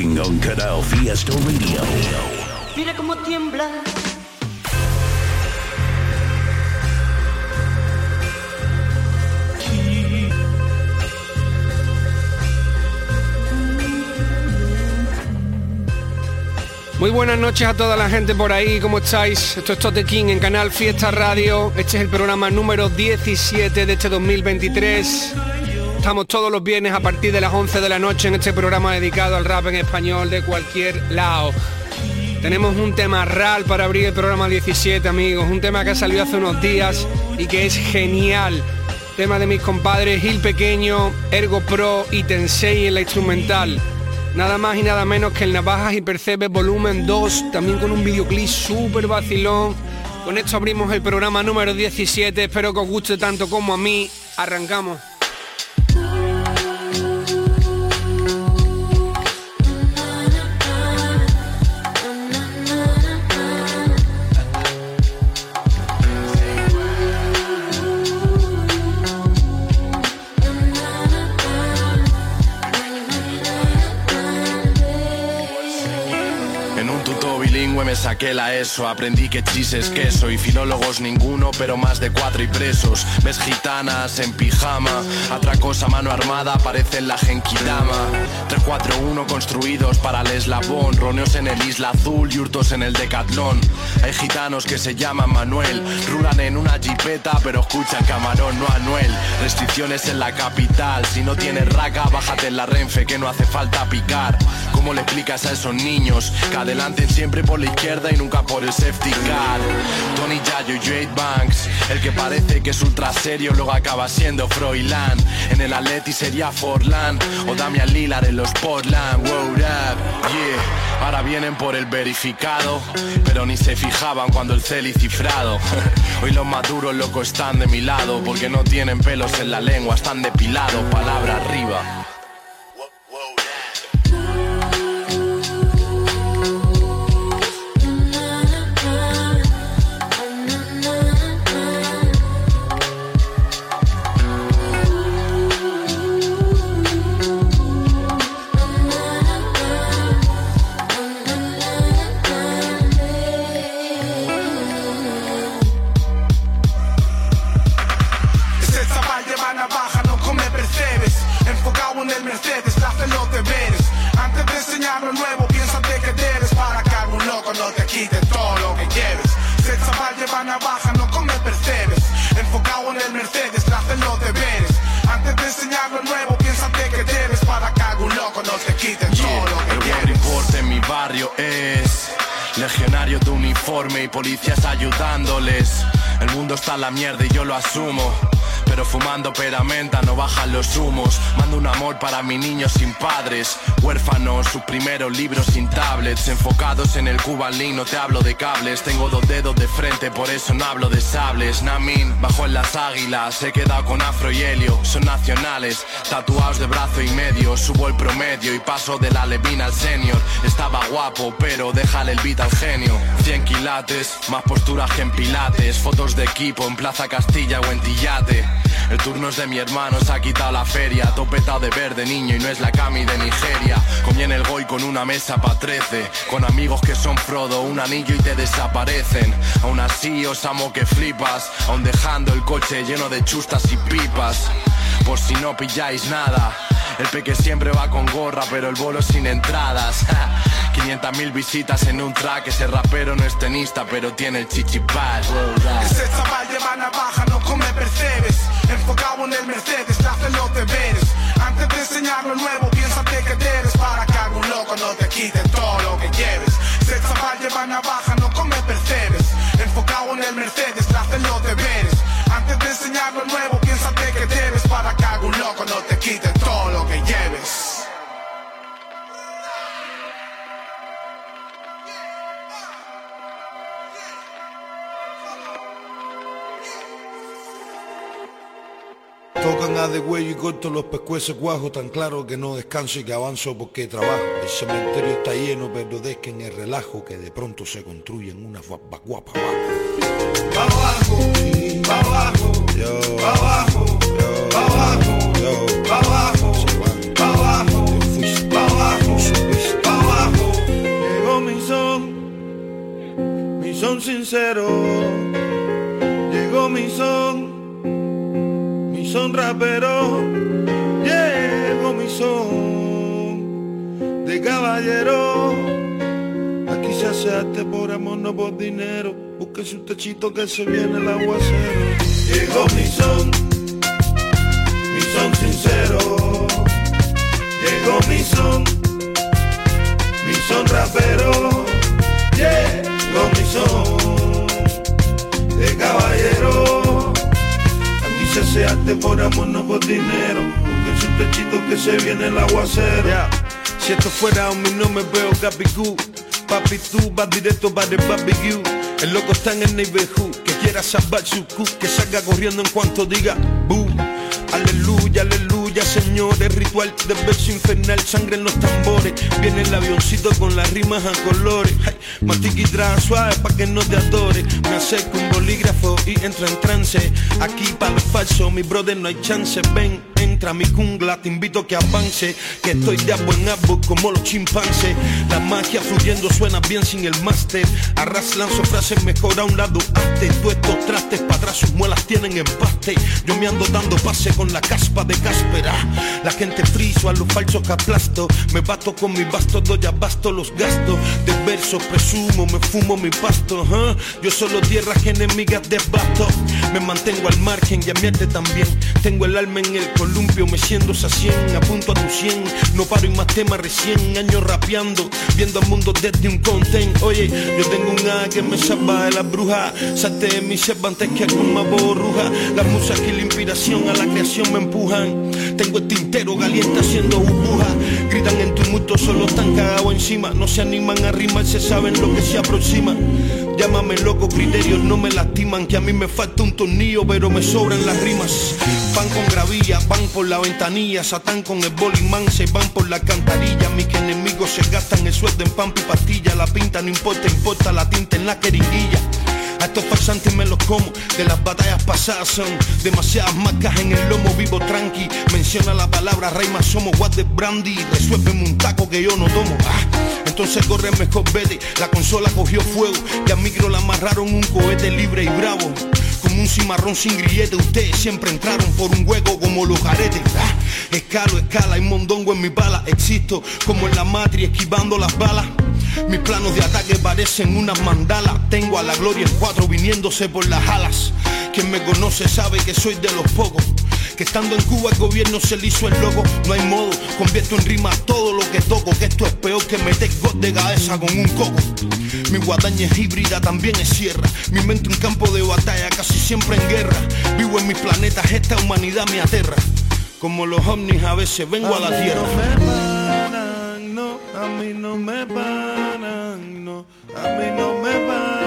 King on Canal Fiesta Radio. Mira cómo tiembla. Muy buenas noches a toda la gente por ahí, ¿cómo estáis? Esto es Tote King en Canal Fiesta Radio. Este es el programa número 17 de este 2023. Todos los viernes a partir de las 11 de la noche en este programa dedicado al rap en español de cualquier lado. Tenemos un tema real para abrir el programa 17, amigos. Un tema que ha salido hace unos días y que es genial. Tema de mis compadres Gil Pequeño, Ergo Pro y Tensei en la instrumental. Nada más y nada menos que el Navajas y Percebes volumen 2, también con un videoclip súper vacilón. Con esto abrimos el programa número 17, espero que os guste tanto como a mí. Arrancamos. En un tuto bilingüe me saqué la ESO. Aprendí que chis es queso Y filólogos ninguno, pero más de cuatro y presos. Ves gitanas en pijama Atracos a mano armada Parecen la Genkidama. 341 construidos para el eslabón. Roneos en el Isla Azul y hurtos en el Decatlón Hay gitanos que se llaman Manuel. Rulan en una jipeta pero escuchan camarón, no Anuel. Restricciones en la capital. Si no tienes raca, bájate en la Renfe Que no hace falta picar. ¿Cómo le explicas a esos niños que siempre por la izquierda y nunca por el safety car? Tony Yayo y Jade Banks, el que parece que es ultra serio luego acaba siendo Froilán. En el Atleti sería Forlán o Damian Lillard en los Portland. Wow, up, yeah. Ahora vienen por el verificado, pero ni se fijaban cuando el celi cifrado. Hoy los maduros locos están de mi lado porque no tienen pelos en la lengua, están depilados, palabra arriba. Lo nuevo, piénsate que debes Para que algún loco no te quite todo lo que lleves. Ese chaval lleva navaja, no come percebes. Enfocado en el Mercedes, le hace los deberes Antes de enseñar lo nuevo, piénsate que debes Para que algún loco no te quite todo lo que El lleves reporte en mi barrio es Legionario de uniforme y policías ayudándoles. El mundo está en la mierda y yo lo asumo pero fumando peramenta no bajan los humos. Mando un amor para mi niño sin padres. Huérfanos, sus primeros libros sin tablets. Enfocados en el Cuban Link, no te hablo de cables. Tengo dos dedos de frente, por eso no hablo de sables. Namin, bajo en las águilas. He quedado con afro y helio, son nacionales. Tatuados de brazo y medio Subo el promedio y paso de la levina al senior. Estaba guapo, pero déjale el beat al genio. 100 quilates, más posturas que en pilates. Fotos de equipo en Plaza Castilla o en Tillate el turno es de mi hermano, se ha quitado la feria. Topetado de verde niño y no es la cami de Nigeria. Comí en el Goy con una mesa pa' trece. Con amigos que son Frodo, un anillo y te desaparecen. Aún así os amo que flipas. Aún dejando el coche lleno de chustas y pipas. Por si no pilláis nada. El peque siempre va con gorra, pero el bolo sin entradas. 500 mil visitas en un track. Ese rapero no es tenista, pero tiene el chichipal. Ese chaval lleva navaja, no come percebes enfocado en el Mercedes, hace los deberes. Antes de enseñar lo nuevo, piénsate que debes para que algún loco no te quite todo lo que lleves. Ser chaval lleva navaja, no come percebes. Enfocado en el Mercedes, hace los deberes. Antes de enseñar lo nuevo, piénsate que debes para que algún loco no te quite todo lo que lleves. Tocan a de huello y corto los pescuezos guajos tan claro que no descanso y que avanzo porque trabajo. El cementerio está lleno, pero en el relajo que de pronto se construyen unas guapas. Pa' abajo, pa' abajo, yo, pa' abajo, yo, pa' abajo, yo, pa' abajo, pa' abajo, pa' abajo, pa' abajo. Llegó mi son, mi son sincero. Rapero, llevo mi son de caballero. Aquí se hace arte por amor, no por dinero. Busque su techito que se viene el aguacero. Llegó mi son, mi son sincero. Llegó mi son, mi son rapero. Llegó mi son de caballero se hace arte por amor, no por dinero. Porque es un techito que se viene el aguacero. Si esto fuera un no me veo Gabigú. Papi, tú vas directo para el barbecue. El loco está en el neighborhood, que quiera salvar su cu, que salga corriendo en cuanto diga boom. Aleluya, aleluya, señores. Ritual de verso infernal, sangre en los tambores. Viene el avioncito con las rimas a colores. Ay, y suave pa' que no te adore. Me acerco un bolígrafo y entro en trance. Aquí para lo falso, mi brother, no hay chance. Ven, entra a mi jungla, te invito a que avance. Que estoy de buen árbol como los chimpancés. La magia fluyendo suena bien sin el máster. Arras lanzo frases mejor a un lado antes. Tú estos trastes para atrás, sus muelas tienen empaste. Yo me ando dando pase con la caspa de cáspera. La gente friso a los falsos que aplasto. Me bato con mi basto, doy abasto los gastos. De versos presumo, me fumo mi pasto. Yo solo tierras enemigas debato. Me mantengo al margen y a mierte también. Tengo el alma en el columpio, me siento a 100, apunto a tu 100. No paro y más temas recién, años rapeando, viendo al mundo desde un content. Oye, yo tengo un A que me salva de la bruja. Salte de mi antes que alguna borruja. La musa que la inspiración a la creación me empujan. Tengo el tintero caliente haciendo burbuja. Gritan en tumulto, solo están cagados encima. No se animan a rimar, se saben lo que se aproxima. Llámame loco, criterios no me lastiman. Que a mí me falta un tornillo, pero me sobran las rimas. Van con gravilla, van por la ventanilla. Satán con el bolimán, se van por la cantarilla. Mis enemigos se gastan el sueldo en pan y pastilla. La pinta no importa, importa la tinta en la queringuilla. A estos pasantes me los como, de las batallas pasadas son demasiadas marcas en el lomo, vivo tranqui. Menciona la palabra rey más somos what the brandy. Resuélveme un taco que yo no tomo. Ah, entonces corre mejor vete, la consola cogió fuego, y a micro la amarraron un cohete libre y bravo. Como un cimarrón sin grillete, ustedes siempre entraron por un hueco como los aretes. Ah, escalo, escala, y mondongo en mi bala. Existo como en la matria esquivando las balas. Mis planos de ataque parecen una mandala. Tengo a la gloria en cuatro viniéndose por las alas. Quien me conoce sabe que soy de los pocos. Que estando en Cuba el gobierno se le hizo el loco. No hay modo, convierto en rima todo lo que toco. Que esto es peor que meter gol de cabeza con un coco. Mi guadaña es híbrida, también es sierra. Mi mente un campo de batalla, casi siempre en guerra. Vivo en mis planetas, esta humanidad me aterra. Como los ovnis a veces vengo a, la tierra. No me paran, no, a mí no me paran, no, a mí no me paran,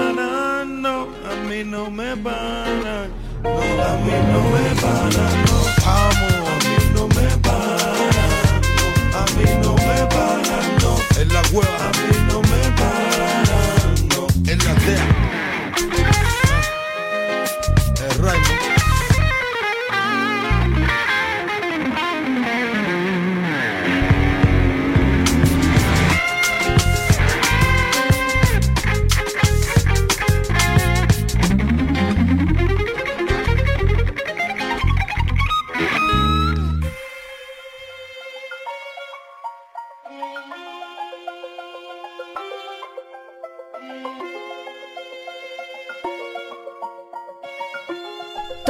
no me paran, no, a mí no me paran, no, amo, a mí no me paran, no, a mí no me paran, no, en la hueva, a mí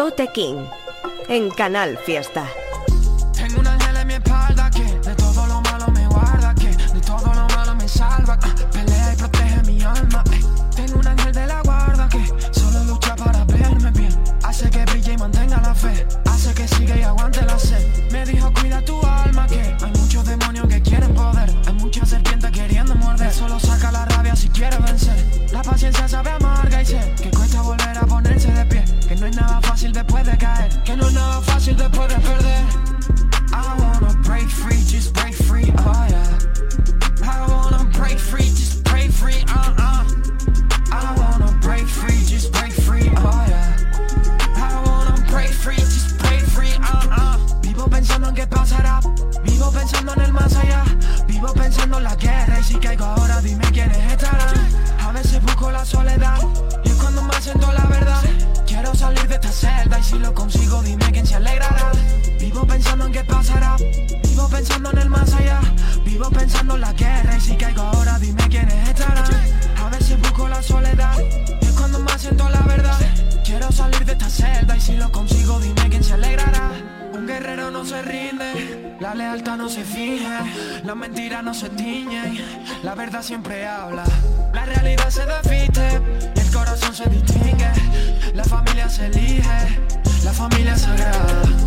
Tote en Canal Fiesta. La familia sagrada.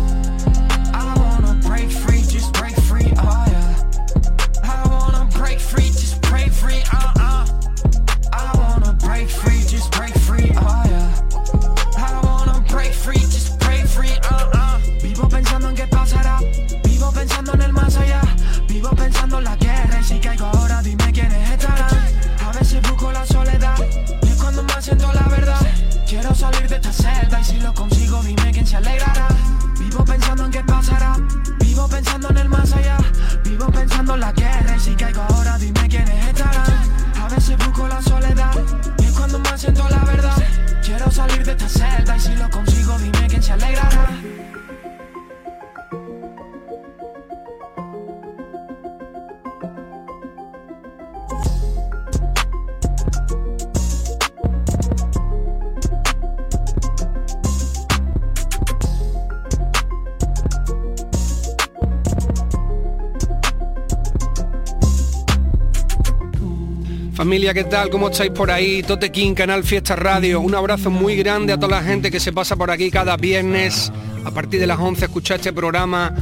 Familia, ¿qué tal? ¿Cómo estáis por ahí? Tote King, Canal Fiesta Radio. Un abrazo muy grande a toda la gente que se pasa por aquí cada viernes a partir de las 11 a escuchar este programa.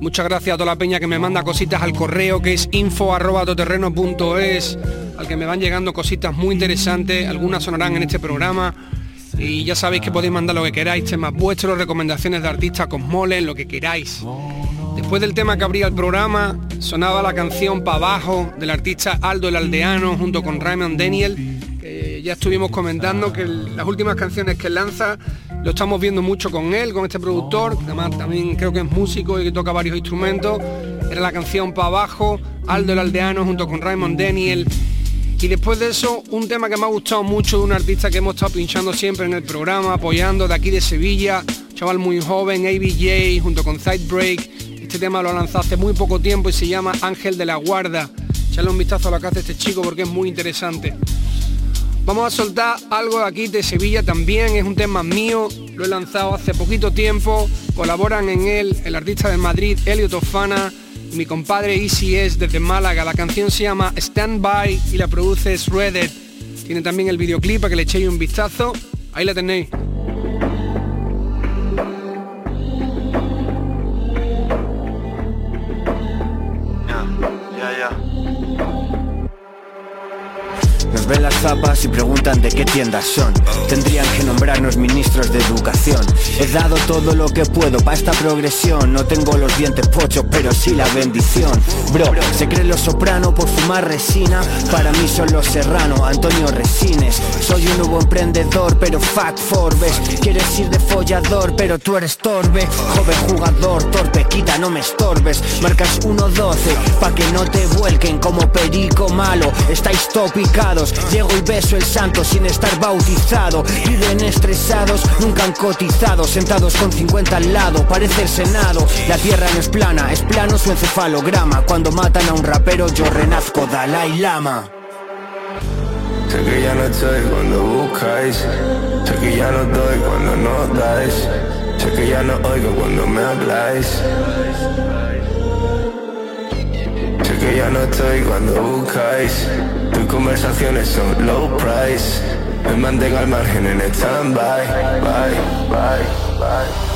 Muchas gracias a toda la peña que me manda cositas al correo que es info arroba toterreno.es, al que me van llegando cositas muy interesantes, algunas sonarán en este programa. Y ya sabéis que podéis mandar lo que queráis, temas vuestros, recomendaciones de artistas, cosmoles, lo que queráis. Después del tema que abría el programa, sonaba la canción Pa' Abajo del artista Aldo el Aldeano junto con Raymond Daniel. ya estuvimos comentando que las últimas canciones que lanza lo estamos viendo mucho con él, con este productor, además también creo que es músico y que toca varios instrumentos. Era la canción Pa' Abajo, Aldo el Aldeano junto con Raymond Daniel. Y después de eso, un tema que me ha gustado mucho de un artista que hemos estado pinchando siempre en el programa, apoyando de aquí de Sevilla, chaval muy joven, ABJ, junto con Sidebreak. Este tema lo hace muy poco tiempo y se llama Ángel de la Guarda. Echale un vistazo a lo que hace este chico porque es muy interesante. Vamos a soltar algo de aquí de Sevilla también, es un tema mío, lo he lanzado hace poquito tiempo, colaboran en él el artista de Madrid, Elio Tofana, y mi compadre Easy es desde Málaga, la canción se llama Stand By y la produce Shredded. Tiene también el videoclip para que le echéis un vistazo, ahí la tenéis. Zapas y preguntan de qué tiendas son. Tendrían que nombrarnos ministros de educación. He dado todo lo que puedo para esta progresión. No tengo los dientes pochos, pero sí la bendición. Bro, se cree los soprano por fumar resina. Para mí son los serrano, Antonio Resines. Soy un nuevo emprendedor, pero fat Forbes. Quieres ir de follador, pero tú eres torbe. Joven jugador, torpe, quita, no me estorbes. Marcas 1-12, pa' que no te vuelquen como perico malo. Estáis topicados. Llego y beso el santo sin estar bautizado. Viven estresados, nunca han cotizado. Sentados con 50 al lado, parece el Senado. La tierra no es plana, es plano su encefalograma. Cuando matan a un rapero, yo renazco Dalai Lama. Sé que ya no estoy cuando buscáis. Sé que ya no doy cuando no dais. Sé que ya no oigo cuando me habláis. Que ya no estoy cuando buscáis. Tus conversaciones son low price. Me mantengo al margen en stand-by. Bye, bye, bye.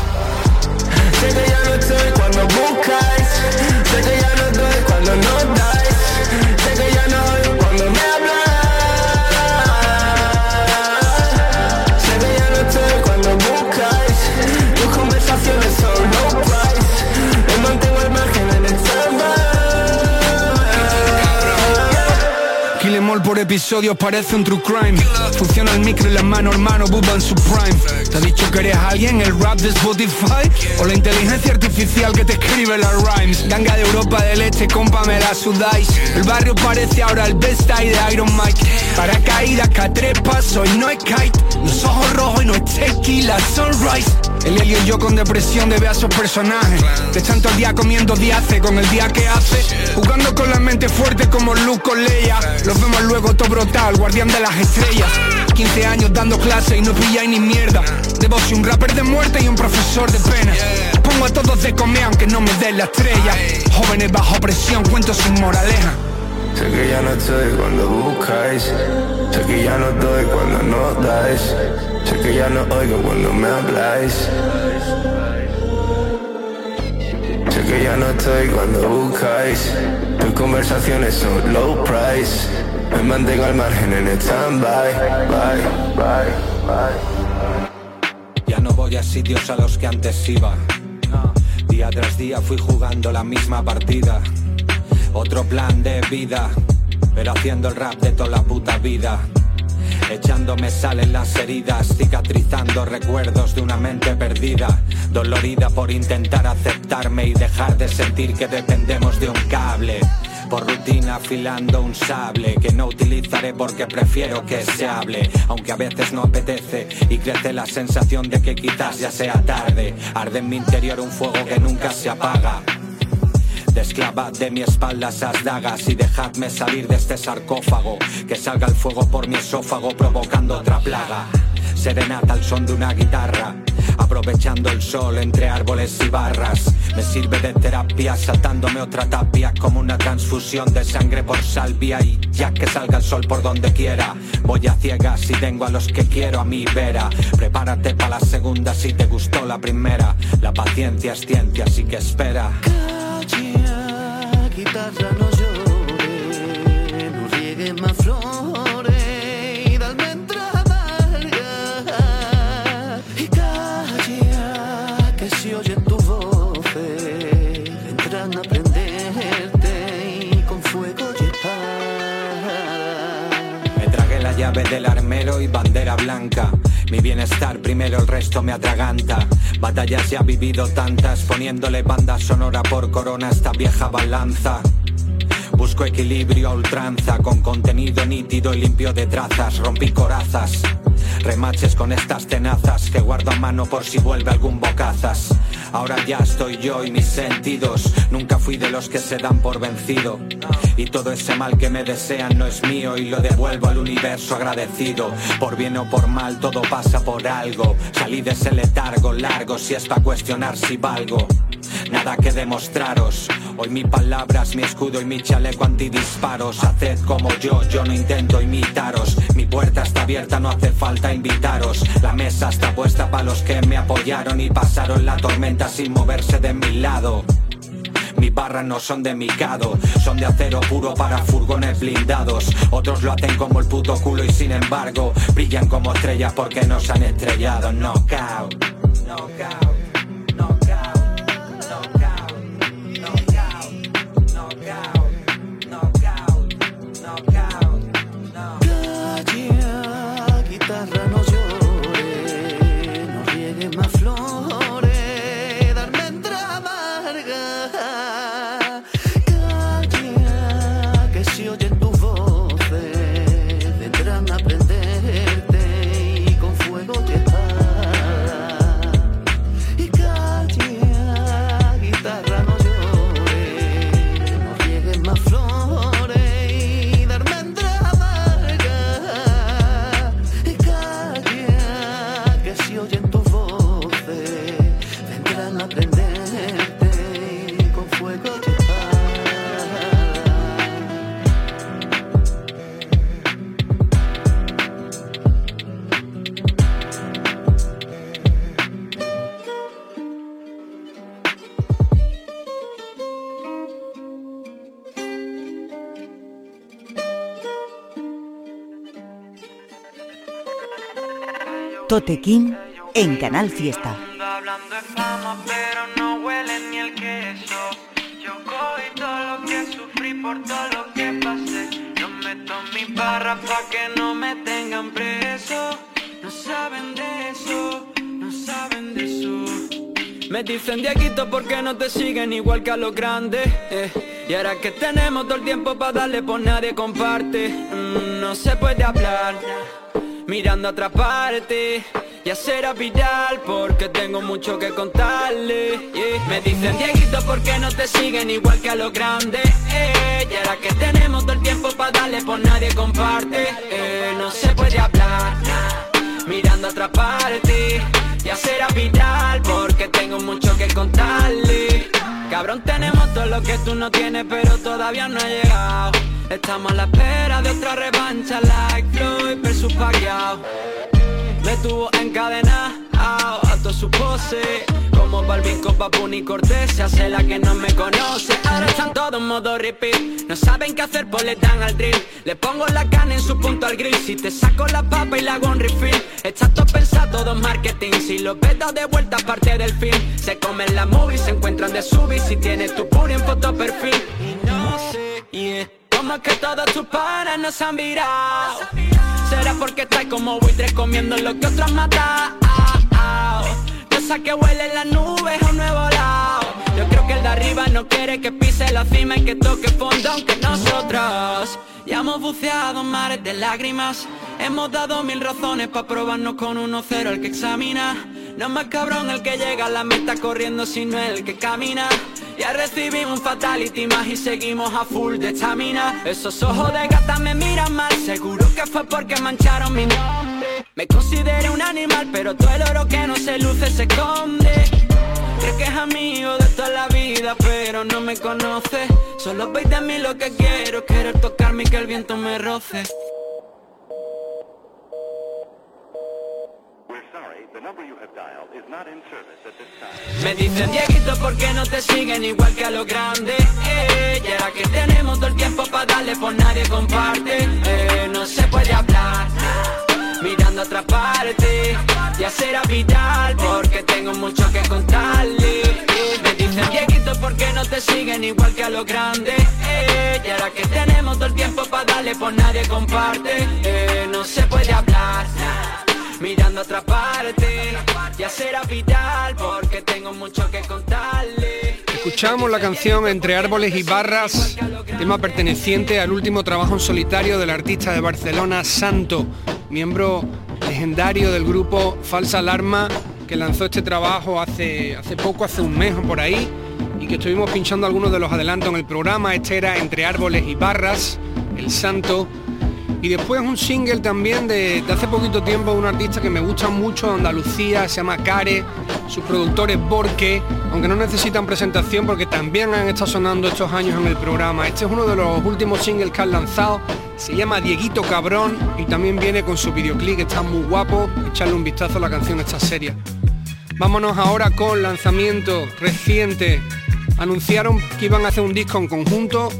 Episodios parece un true crime Funciona el micro y las manos, hermano, Bubba en su prime ¿Te ha dicho que eres alguien, el rap de Spotify? ¿O la inteligencia artificial que te escribe las rhymes? Ganga de Europa del Este, compa, me la sudáis El barrio parece ahora el best de Iron Mike Para caídas que a tres pasos y no es kite. Los ojos rojos y no es tequila, sunrise. El Helio y yo con depresión de ver a esos personajes. De tanto el día comiendo diace con el día que hace. Jugando con la mente fuerte como Luke con Leia. Los vemos luego todo brutal, guardián de las estrellas. 15 años dando clase y no pilláis ni mierda. Debo ser un rapper de muerte y un profesor de pena Pongo a todos de comer aunque no me den la estrella. Jóvenes bajo presión, cuento sin moraleja Sé que ya no estoy cuando buscáis. Sé que ya no doy cuando no dais. Sé que ya no oigo cuando me habláis. Sé que ya no estoy cuando buscáis. Tus conversaciones son low price. Me mantengo al margen en stand-by. Bye, bye, bye. Ya no voy a sitios a los que antes iba. Día tras día fui jugando la misma partida Otro plan de vida Pero haciendo el rap de toda la puta vida Echándome sal en las heridas, cicatrizando recuerdos de una mente perdida, dolorida por intentar aceptarme y dejar de sentir que dependemos de un cable. Por rutina afilando un sable que no utilizaré porque prefiero que se hable, aunque a veces no apetece y crece la sensación de que quizás ya sea tarde. Arde en mi interior un fuego que nunca se apaga. Desclavad de mi espalda esas dagas y dejadme salir de este sarcófago. Que salga el fuego por mi esófago provocando otra plaga. Serenata al son de una guitarra. Aprovechando el sol entre árboles y barras. Me sirve de terapia saltándome otra tapia como una transfusión de sangre por salvia. Y ya que salga el sol por donde quiera, voy a ciegas y tengo a los que quiero a mi vera. Prepárate para la segunda si te gustó la primera. La paciencia es ciencia, así que espera. Guitarra no llore, no riegue más flores y dame entrada Y calla, que si oyen tu voz, vendrán a prenderte y con fuego llevar. Me tragué la llave del armero y bandera blanca. Mi bienestar primero, el resto me atraganta. Batallas ya vivido tantas, poniéndole banda sonora por corona a esta vieja balanza. Busco equilibrio a ultranza, con contenido nítido y limpio de trazas. Rompí corazas, remaches con estas tenazas que guardo a mano por si vuelve algún bocazas. Ahora ya estoy yo y mis sentidos. Nunca fui de los que se dan por vencido. Y todo ese mal que me desean no es mío y lo devuelvo al universo agradecido. Por bien o por mal todo pasa por algo. Salí de ese letargo largo si es para cuestionar si valgo. Nada que demostraros. Hoy mi palabras, mi escudo y mi chaleco antidisparos. Haced como yo, yo no intento imitaros. Mi puerta está abierta, no hace falta invitaros. La mesa está puesta para los que me apoyaron y pasaron la tormenta sin moverse de mi lado. Mis barras no son de micado, son de acero puro para furgones blindados. Otros lo hacen como el puto culo y sin embargo brillan como estrellas porque nos han estrellado. Knockout, knockout. Calla, Tote en Canal Fiesta. Me dicen porque no te siguen igual que a los grandes. eh. Y ahora que tenemos todo el tiempo para darle, por nadie comparte. Mm, no se puede hablar mirando a otra parte y hacer viral porque tengo mucho que contarle. Me dicen Dieguito porque no te siguen igual que a los grandes. eh. Y que tenemos todo el tiempo para darle, por nadie comparte. eh. No se puede hablar mirando a otra parte y hacer viral porque tengo mucho que contarle. Cabrón, tenemos todo lo que tú no tienes, pero todavía no ha llegado. Estamos a la espera de otra revancha, like Floyd versus Pacquiao. Me tuvo encadenado a todas sus poses. Como Balvin con Papun y Cortés Se hace la que no me conoce. Ahora están todos en modo repeat. No saben qué hacer pues le dan al drill. Le pongo la carne en su punto al grill. Si te saco la papa y la hago un refill. Está todo pensado, todo marketing. Si lo ves de vuelta parte del film. Se comen la movie, se encuentran de subir. Si tienes tu puri en foto perfil. Y no sé, yeah Como que todos tus panas nos han virado. Será porque estás como buitres comiendo lo que otros Cosa que huele en las nubes a un nuevo lado. Yo creo que el de arriba no quiere que pise la cima y que toque fondo aunque nosotros Ya hemos buceado mares de lágrimas. Hemos dado mil razones para probarnos con 1-0 el que examina. No es más cabrón el que llega a la meta corriendo sino el que camina. Ya recibimos un fatality más y seguimos a full de estamina. Esos ojos de gata me miran mal. Seguro que fue porque mancharon mi nombre. Me considero un animal pero todo el oro que no se luce se esconde Cree que es amigo de toda la vida pero no me conoce. Solo veis de mí lo que quiero Querer tocarme y que el viento me roce. Me dicen Dieguito porque no te siguen igual que a los grandes eh, Y ahora que tenemos todo el tiempo para darle por nadie comparte. Eh, No se puede hablar mirando a otra parte. Y hacer a vital porque tengo mucho que contarle. Me dicen Dieguito porque no te siguen igual que a los grandes eh, Y ahora que tenemos todo el tiempo para darle por nadie comparte. Eh, No se puede hablar mirando a otra parte y hacer a vital porque tengo mucho que. Escuchamos la canción Entre Árboles y Barras, tema perteneciente al último trabajo en solitario del artista de Barcelona, Santo, miembro legendario del grupo Falsa Alarma, que lanzó este trabajo hace, hace poco, hace un mes o por ahí, y que estuvimos pinchando algunos de los adelantos en el programa. Este era Entre Árboles y Barras, El Santo. Y después un single también de, de, hace poquito tiempo, un artista que me gusta mucho de Andalucía, se llama Care, sus productores Borque, aunque no necesitan presentación porque también han estado sonando estos años en el programa. Este es uno de los últimos singles que han lanzado, se llama Dieguito Cabrón y también viene con su videoclip, está muy guapo, echarle un vistazo a la canción, esta seria. Vámonos ahora con lanzamiento reciente. Anunciaron que iban a hacer un disco en conjunto,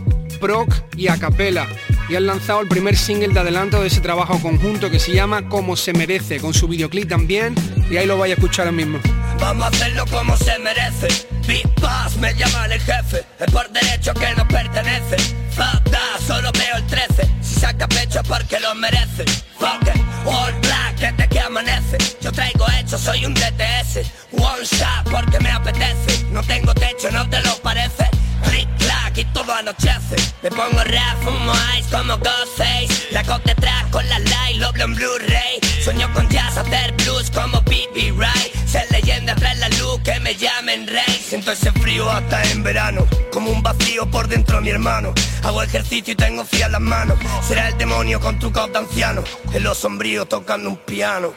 proc y a capela y han lanzado el primer single de adelanto de ese trabajo conjunto que se llama Como se merece, con su videoclip también, y ahí lo vais a escuchar ahora mismo. Vamos a hacerlo como se merece. Big Boss me llama el jefe, es por derecho que nos pertenece. That, solo veo el 13. Si saca pecho es porque lo merece. Fuck it, all black, desde que amanece. Yo traigo hecho, soy un DTS. One shot porque me apetece. No tengo techo, no te lo parece. Click clack y todo anochece. Me pongo rap, fumo ice como Ghostface La cock detrás con la light, lo en Blu-ray. Sueño con jazz, hacer blues como B.B. Right Ser leyenda tras la luz, que me llamen rey. Siento ese frío hasta en verano Como un vacío por dentro mi hermano. Hago ejercicio y tengo frías las manos. Será el demonio con trucos de anciano. En lo sombrío tocando un piano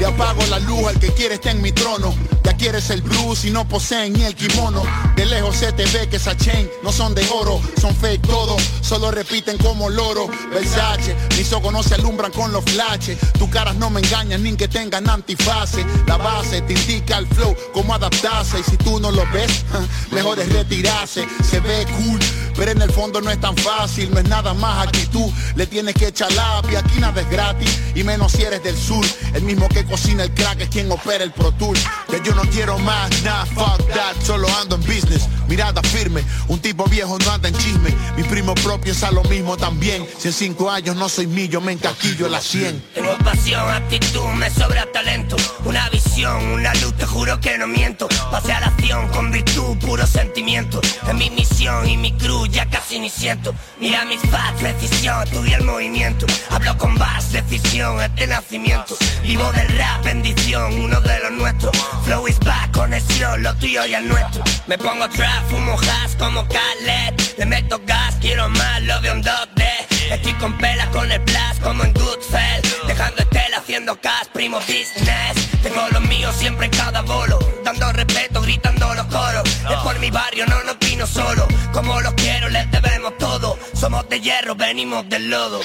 y apago la luz, al que quiere está en mi trono. Ya quieres el blues y no poseen ni el kimono. De lejos se te ve que esa chain no son de oro Son fake todo, solo repiten como loro. Versace, mis ojos no se alumbran con los flashes. Tus caras no me engañan ni que tengan antifase. La base te indica el flow, cómo adaptarse. Y si tú no lo ves, mejor es retirarse. Se ve cool, Pero en el fondo no es tan fácil, no es nada más actitud. Le tienes que echar lápiz, aquí nada es gratis. Y menos si eres del sur. El mismo que cocina el crack es quien opera el Pro Tool. Que yo no quiero más, nada, fuck that. Solo ando en business, mirada firme. Un tipo viejo no anda en chisme. Mi primo propio piensa lo mismo también. Si en cinco años no soy mío, me encasquillo la 100. Tengo pasión, actitud, me sobra talento. Una visión, una luz, te juro que no miento. Pase a la acción con virtud, puro sentimiento. En mi misión y mi cruz ya casi ni siento. Mira mis facts, decisión, estudia el movimiento. Hablo con base, decisión, este nacimiento. Vivo del rap, bendición, uno de los nuestros. Flow is back, conexión, lo tuyo y el nuestro. Me pongo trap, fumo hash como Khaled. Le meto gas, quiero más, lo veo en 2D. Estoy con pelas con el blast como en Goodfell. Dejando estela haciendo cash, primo business. Tengo los míos siempre en cada bolo. Dando respeto, gritando los coros. Es por mi barrio, no nos vino solo. Como los quiero, les debemos todo. Somos de hierro, venimos del lodo.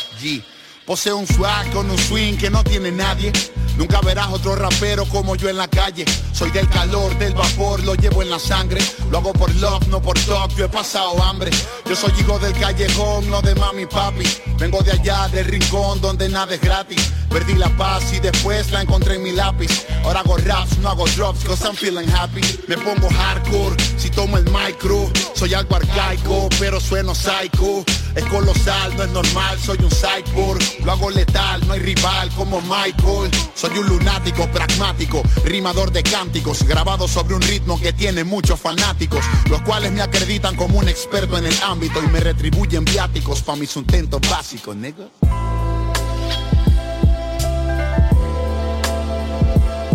Poseo un swag con un swing que no tiene nadie. Nunca verás otro rapero como yo en la calle. Soy del calor, del vapor, lo llevo en la sangre. Lo hago por love, no por talk, yo he pasado hambre. Yo soy hijo del callejón, no de mami papi. Vengo de allá, del rincón, donde nada es gratis. Perdí la paz y después la encontré en mi lápiz. Ahora hago raps, no hago drops, cause I'm feeling happy. Me pongo hardcore, si tomo el micro. Soy algo arcaico, pero sueno psycho. Es colosal, no es normal, soy un cyborg. Lo hago letal, no hay rival como Michael. Soy un lunático pragmático, rimador de cánticos, grabado sobre un ritmo que tiene muchos fanáticos, los cuales me acreditan como un experto en el ámbito y me retribuyen viáticos para mis sustentos básicos, nigga.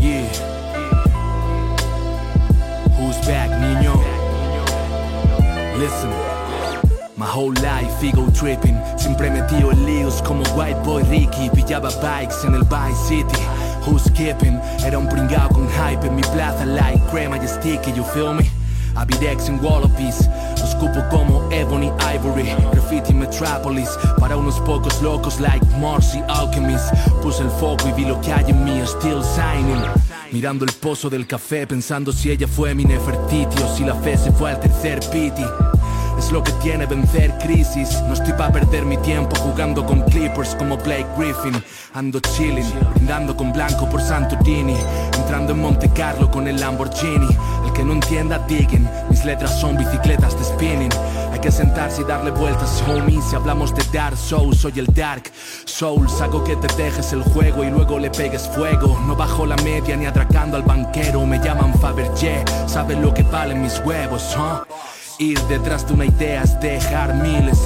Yeah. Who's back, niño? Listen. My whole life ego tripping. Siempre metido en líos como White Boy Ricky. Pillaba bikes en el Vice City. Who's skipping? Era un pringao con hype en mi plaza. Like crema y sticky, you feel me? Avidex en Wallabies. Los cupo como Ebony Ivory. Graffiti Metropolis. Para unos pocos locos like Morsi Alchemist. Puse el foco y vi lo que hay en mí. Still signing. Mirando el pozo del café Pensando si ella fue mi Nefertiti O si la fe se fue al tercer piti es lo que tiene vencer crisis. No estoy pa' perder mi tiempo jugando con Clippers como Blake Griffin. Ando chilling, brindando con blanco por Santorini. Entrando en Monte Carlo con el Lamborghini. El que no entienda, digging. Mis letras son bicicletas de spinning. Hay que sentarse y darle vueltas, homie. Si hablamos de Dark Soul, soy el Dark Souls. Hago que te dejes el juego y luego le pegues fuego. No bajo la media ni atracando al banquero. Me llaman Fabergé. Saben lo que valen mis huevos, ¿huh? Ir detrás de una idea es dejar miles.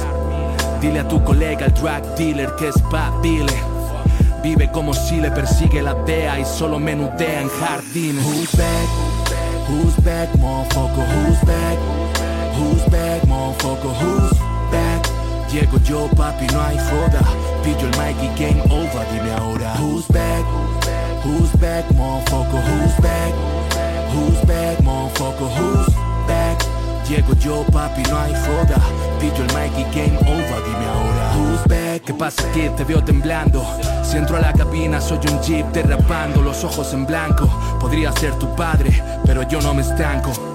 Dile a tu colega, el drug dealer, que es babile. Vive como si le persigue la DEA y solo menudea en jardines. Who's back? Who's back, motherfucker? Who's back? Who's back, motherfucker? Who's back? Llego yo, papi, no hay joda. Pillo el mic y game over, dime ahora. Who's back? Who's back, motherfucker? Who's back? Who's back, motherfucker? Who's? Llego yo, papi, no hay joda. Pillo el mic y game over, dime ahora. Who's back? ¿Qué pasa, kid? Te veo temblando. Si entro a la cabina, soy un jeep derrapando, los ojos en blanco. Podría ser tu padre, pero yo no me estanco.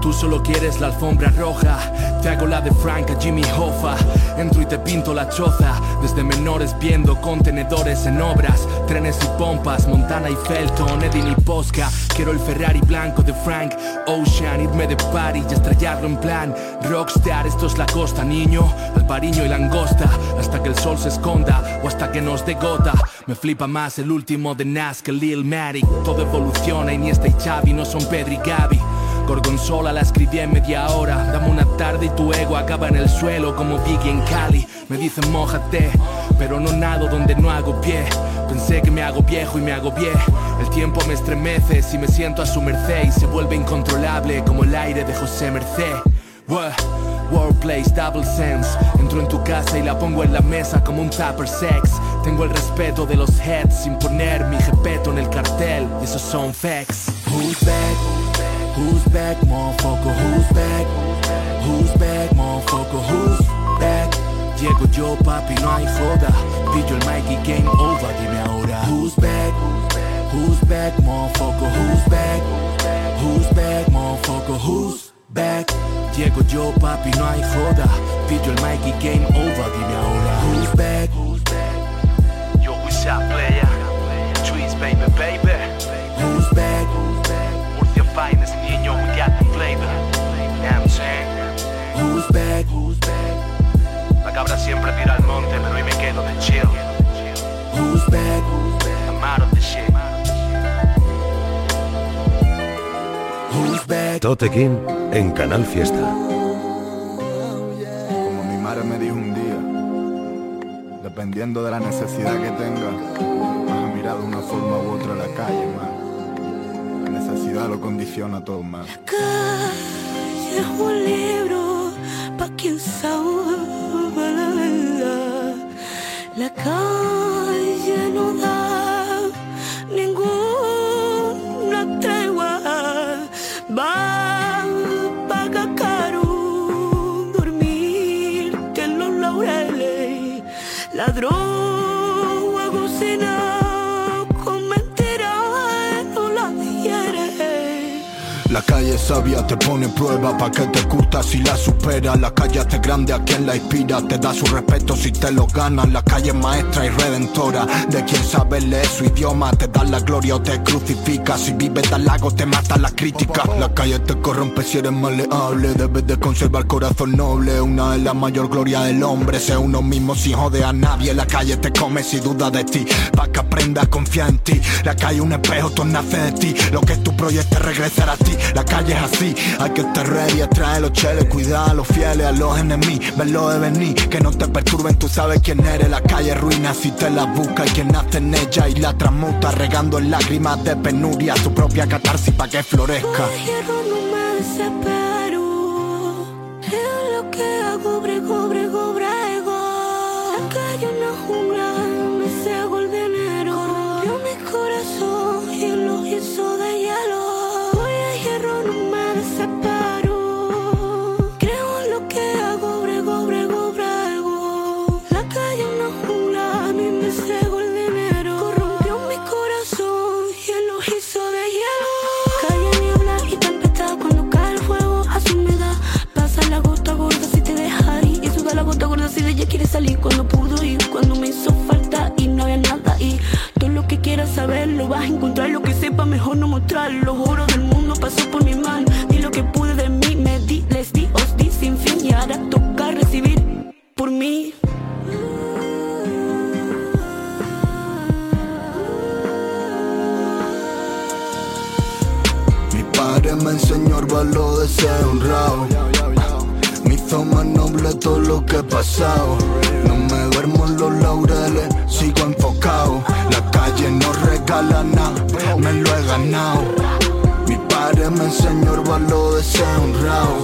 Tú solo quieres la alfombra roja, te hago la de Frank a Jimmy Hoffa. Entro y te pinto la choza, desde menores viendo contenedores en obras, trenes y pompas, Montana y Felton, Edin y Posca. Quiero el Ferrari blanco de Frank Ocean, irme de party y estrellarlo en plan Rockstar. Esto es la costa, niño, albariño y langosta, hasta que el sol se esconda o hasta que nos dé gota. Me flipa más el último de Nas que Lil Matic. Todo evoluciona, Iniesta y Xavi no son Pedro y Gaby. Gorgonzola la escribí en media hora. Dame una tarde y tu ego acaba en el suelo como Biggie en Cali. Me dicen mojate, pero no nado donde no hago pie. Pensé que me hago viejo y me hago bien. El tiempo me estremece si me siento a su merced y se vuelve incontrolable como el aire de José Merced. Wah. Wordplays, double sense. Entro en tu casa y la pongo en la mesa como un tupper sex. Tengo el respeto de los heads sin poner mi jepeto en el cartel. Y esos son facts. Who's back, motherfucker? Who's back? Who's back, motherfucker? Who's back? Llego yo, papi, no hay joda. Pillo el mic y game over, dime ahora. Who's back? Who's back, motherfucker? Who's back? Who's back, motherfucker? Who's back? Llego yo, papi, no hay joda. Pillo el mic y game over, dime ahora. Who's back? Yo, what's up, player? Trees, baby, baby. Who's back? Finest, niño, we got the flavor. Yeah, I'm saying. Who's back? La cabra siempre tira al monte, pero hoy me quedo de chill. Who's back? I'm out of the shit. Who's back? Tote King en Canal Fiesta. Como mi madre me dijo un día, dependiendo de la necesidad que tenga, vas a mirar de una forma u otra la calle, La necesidad lo condiciona todo, man. calle es un libro pa' quien sabe la verdad. La calle no da La calle sabia te pone prueba pa' que te curtas si la superas. La calle hace grande a quien la inspira, te da su respeto si te lo ganas. La calle es maestra y redentora de quien sabe leer su idioma. Te da la gloria o te crucifica. Si vives del lago te mata la crítica. La calle te corrompe si eres maleable. Debes de conservar corazón noble. Una es la mayor gloria del hombre. Sé uno mismo sin joder a nadie. La calle te come si duda de ti. Pa' que aprendas a confiar en ti. La calle un espejo, todo nace de ti. Lo que tú proyectes regresará a ti. La calle es así, hay que estar ready, atrae los cheles, cuidar a los fieles, a los enemigos, verlo de venir, que no te perturben, tú sabes quién eres. La calle ruina si te la busca y quien nace en ella y la transmuta, regando en lágrimas de penuria, su propia catarsis pa' que florezca. hierro no me desespero. Es lo que hago. Salir. Cuando pudo ir, cuando me hizo falta y no había nada. Y todo lo que quieras saber lo vas a encontrar. Lo que sepa mejor no mostrar. Los oros del mundo pasó por mi mano. Di lo que pude de mí, me di, les di, os di sin fin. Y ahora toca recibir por mí. Mi padre me enseñó el valor de ser honrado. Me hizo todo lo que pasado. No me duermo en los laureles, sigo enfocado. La calle no regala nada, me lo he ganado. Mi padre me enseñó el valor de ser honrado.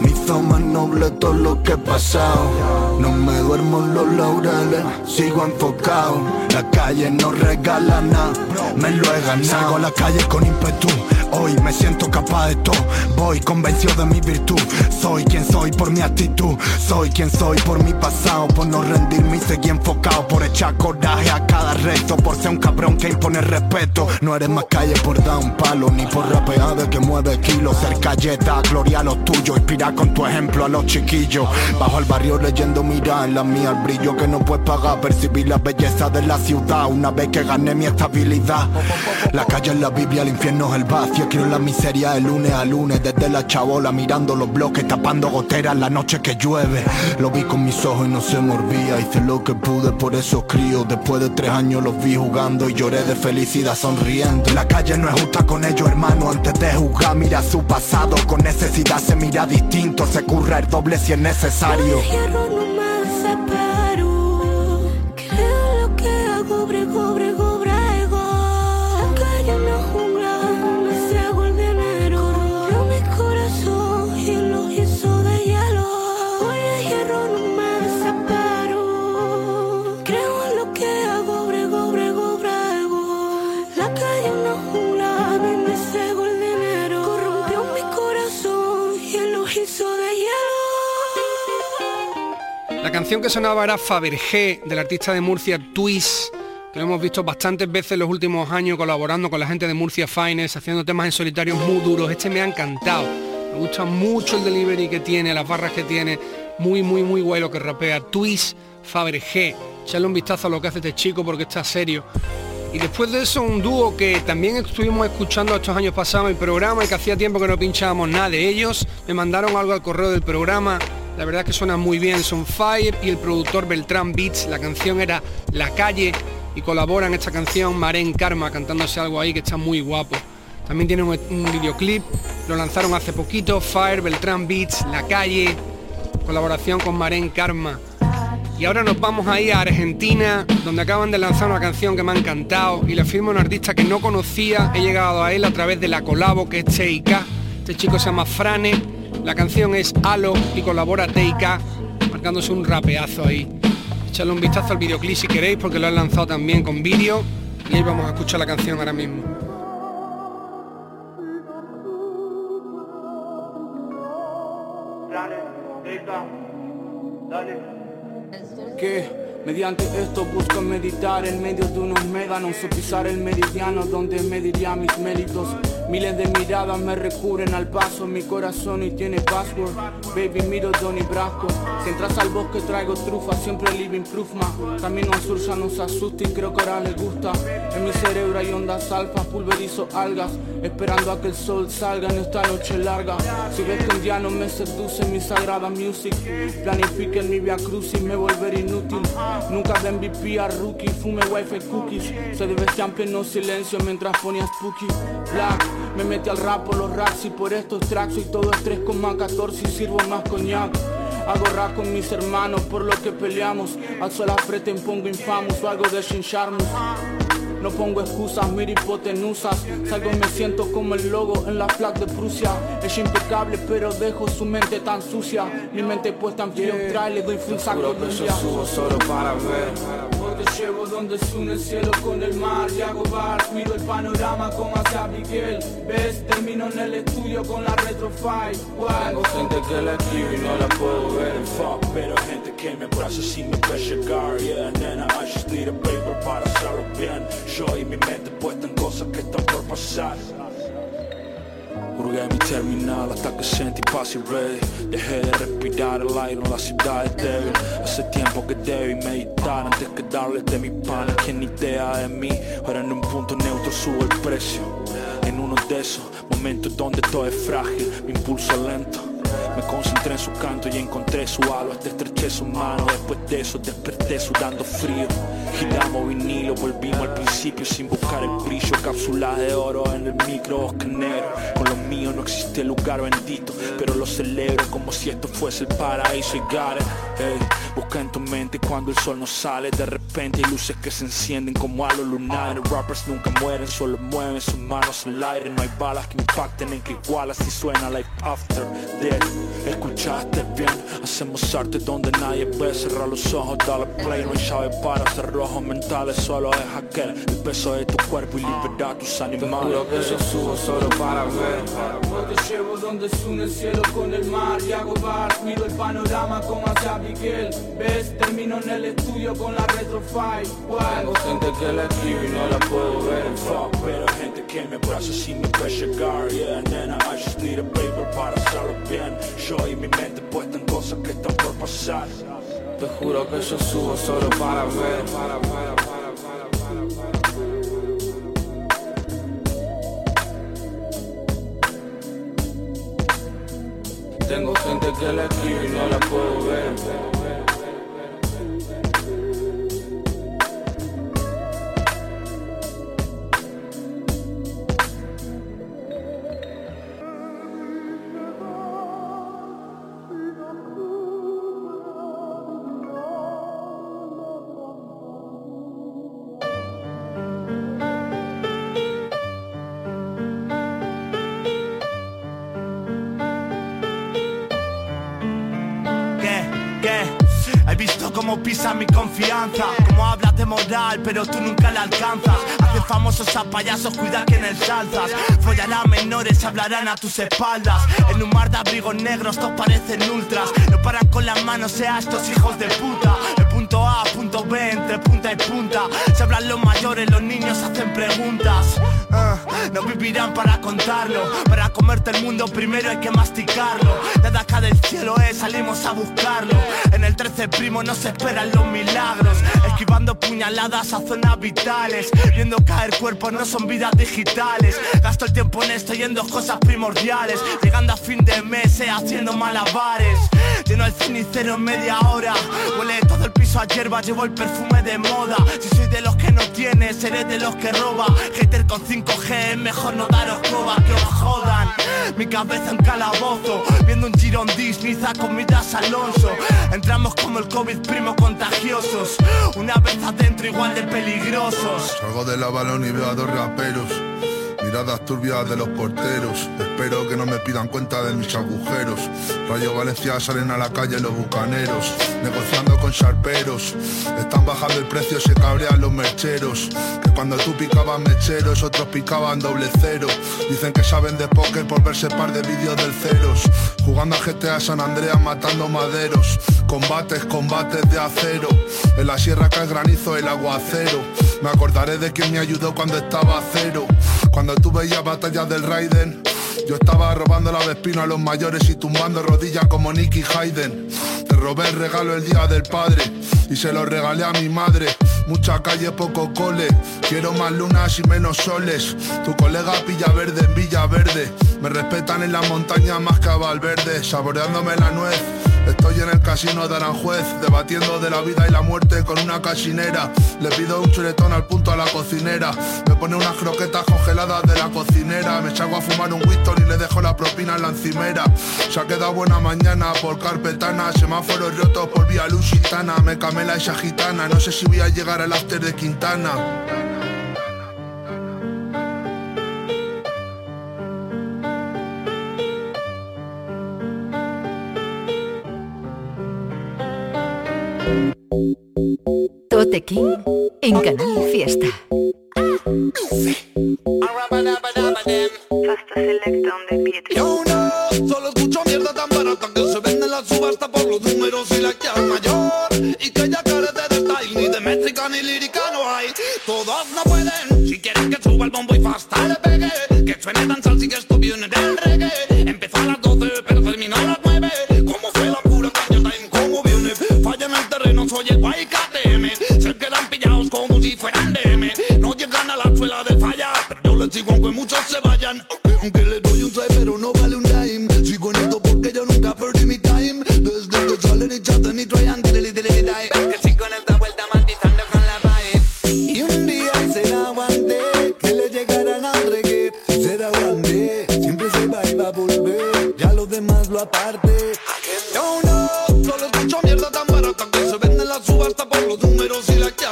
Me hizo más noble todo lo que he pasado. No me duermo en los laureles, sigo enfocado. La calle no regala nada, me lo he ganado. Salgo a la calle con ímpetu. Hoy me siento capaz de todo, voy convencido de mi virtud. Soy quien soy por mi actitud, soy quien soy por mi pasado, por no rendirme y seguir enfocado, por echar coraje a cada reto, por ser un cabrón que impone respeto. No eres más calle por dar un palo, ni por rapear de que mueve kilos. Ser galleta, gloria a los tuyos, inspirar con tu ejemplo a los chiquillos. Bajo el barrio leyendo, mira en la mía el brillo que no puedes pagar, percibir la belleza de la ciudad una vez que gané mi estabilidad. La calle es la Biblia, el infierno es el vacío. Quiero la miseria de lunes a lunes, desde la chabola mirando los bloques, tapando goteras la noche que llueve. Lo vi con mis ojos y no se me olvida. Hice lo que pude por esos críos. Después de tres años los vi jugando y lloré de felicidad sonriendo. La calle no es justa con ellos, hermano. Antes de juzgar, mira su pasado. Con necesidad se mira distinto, se curra el doble si es necesario. no me desespero. Creo lo que hago, brego, brego, canción que sonaba era Fabergé, del artista de Murcia Twist, que lo hemos visto bastantes veces en los últimos años colaborando con la gente de Murcia Finest, haciendo temas en solitario muy duros. Este me ha encantado. Me gusta mucho el delivery que tiene, las barras que tiene. Muy, muy, muy guay lo que rapea. Twist Fabre G. Echale un vistazo a lo que hace este chico porque está serio. Y después de eso un dúo que también estuvimos escuchando estos años pasados en el programa y que hacía tiempo que no pinchábamos nada de ellos. Me mandaron algo al correo del programa. La verdad que suena muy bien. Son Fire y el productor Beltrán Beats. La canción era La Calle y colaboran esta canción Maren Karma cantándose algo ahí que está muy guapo. También tienen un, un videoclip, lo lanzaron hace poquito, Fire, Beltrán Beats, La Calle, colaboración con Maren Karma. Y ahora nos vamos ahí a Argentina, donde acaban de lanzar una canción que me ha encantado y la firma un artista que no conocía. He llegado a él a través de la colabo que es TIK. Este chico se llama Frane. La canción es Halo y colabora TIK, marcándose un rapeazo ahí. Echadle un vistazo al videoclip si queréis, porque lo han lanzado también con vídeo. Y ahí vamos a escuchar la canción ahora mismo. que mediante esto busco meditar en medio de unos médanos o pisar el meridiano donde mediría mis méritos miles de miradas me recubren al paso mi corazón y tiene password. Baby miro Donny Brasco. Si entras al bosque traigo trufa siempre living proof ma. Camino al sur ya no se asusta y creo que ahora le gusta. En mi cerebro hay ondas alfa pulverizo algas esperando a que el sol salga en esta noche larga. Si ves que un día no me seduce mi sagrada music planifiquen mi via crucis me volveré inútil. Nunca de MVP a rookie, fume wifi cookies. Se desvestían pleno silencio mientras ponía spooky. Black, me metí al rap por los racks y por estos tracks. Soy todo es 3,14 y sirvo más coñac. Hago rap con mis hermanos por lo que peleamos. Alzo la frente y pongo infamous o algo de Shin Sharmus no pongo excusas, miro hipotenusas. Salgo y me siento como el logo en la flag de Prusia. Es impecable pero dejo su mente tan sucia. Mi mente puesta en frío trae, le doy full saco yo subo solo para ver Porque llevo donde se une el cielo con el mar Y hago bar, miro el panorama como hace Abigail. Ves, termino en el estudio con la retrofight Tengo gente que la escribe y no la puedo ver Fuck, pero gente que me abraza si me ve llegar. Yeah, nena, I just need a paper para hacerlo bien. Yo y mi mente puesta en cosas que están por pasar Hurgué mi terminal hasta que sentí paz y ready Dejé de respirar el aire en la ciudad es débil Hace tiempo que debí meditar antes que darles de mi pan Que ni idea de mí, ahora en un punto neutro subo el precio. En uno de esos momentos donde todo es frágil, mi impulso lento. Me concentré en su canto y encontré su halo. Hasta estreché su mano, después de eso desperté sudando frío Giramos vinilo, volvimos al principio sin buscar el brillo Cápsula de oro en el micro bosque negro Con lo mío no existe lugar bendito Pero lo celebro como si esto fuese el paraíso y got it, ey. Busca en tu mente cuando el sol no sale De repente hay luces que se encienden como halos lunares Rappers nunca mueren, solo mueven sus manos el aire. No hay balas que impacten en que igualas si suena like after death. Escuchaste bien, hacemos arte donde nadie ve. Cerrar los ojos, dale play, no hay llave para cerrar ojos mentales Solo es aquel, el peso de tu cuerpo y liberar tus animales. Lo que yo subo solo para ver. Porque llevo donde se une el cielo con el mar Y hago bar, miro el panorama como hace Abigail Ves, termino en el estudio con la retrofight Tengo gente que la escribe y no la puedo ver Fuck, pero gente que me abraza si me ve llegar. Yeah, nena, I just need a paper para hacerlo bien. Yo y mi mente puesta en cosas que están por pasar. Te juro que yo subo solo para ver. Para. Tengo gente que la escribe y no la puedo ver. Pisa mi confianza. Como hablas de moral pero tú nunca la alcanzas. Hacen famosos a payasos, cuida que en el salzas Follarán menores, hablarán a tus espaldas. En un mar de abrigos negros todos parecen ultras. No paran con las manos, sea estos hijos de puta. El punto A, punto B, entre punta y punta. Se hablan los mayores, los niños hacen preguntas no vivirán para contarlo. Para comerte el mundo primero hay que masticarlo. Nada acá del cielo es, salimos a buscarlo. En el 13 primo no se esperan los milagros. Esquivando puñaladas a zonas vitales. Viendo caer cuerpos no son vidas digitales. Gasto el tiempo en esto y cosas primordiales. Llegando a fin de mes, eh, haciendo malabares. Lleno el cenicero en media hora. Huele todo el a hierba, llevo el perfume de moda. Si soy de los que no tiene, seré de los que roba. Hater con 5G, es mejor no daros coba, que os jodan. Mi cabeza en calabozo, viendo un girón Disney, con miras Alonso. Entramos como el COVID, primo contagiosos. Una vez adentro, igual de peligrosos. Salgo de la balón y veo a dos raperos. Miradas turbias de los porteros. Espero que no me pidan cuenta de mis agujeros. Rayo Valencia salen a la calle los bucaneros. Negociando con charperos. Están bajando el precio, se cabrean los mercheros. Que cuando tú picabas mecheros, otros picaban doble cero. Dicen que saben de póker por verse par de vídeos del ceros. Jugando a GTA San Andreas matando maderos. Combates, combates de acero. En la sierra cae granizo, el aguacero. Me acordaré de quien me ayudó cuando estaba a cero. Cuando tú veías batallas del Raiden. Yo estaba robando la vespino a los mayores y tumbando rodillas como Nicky Hayden. Te robé el regalo el día del padre y se lo regalé a mi madre. Mucha calle, poco cole. Quiero más lunas y menos soles. Tu colega pilla verde en Villa Verde. Me respetan en la montaña más que a Valverde, saboreándome la nuez. Estoy en el casino de Aranjuez, debatiendo de la vida y la muerte con una casinera. Le pido un chuletón al punto a la cocinera. Me pone unas croquetas congeladas de la cocinera. Me salgo a fumar un Winston y le dejo la propina en la encimera. Se ha quedado buena mañana por carpetana. Semáforos rotos por vía lusitana. Me camela esa gitana. No sé si voy a llegar al after de Quintana. King en Canal Fiesta. Yo no solo escucho mierda tan barata que se vende en la subasta por los números y la que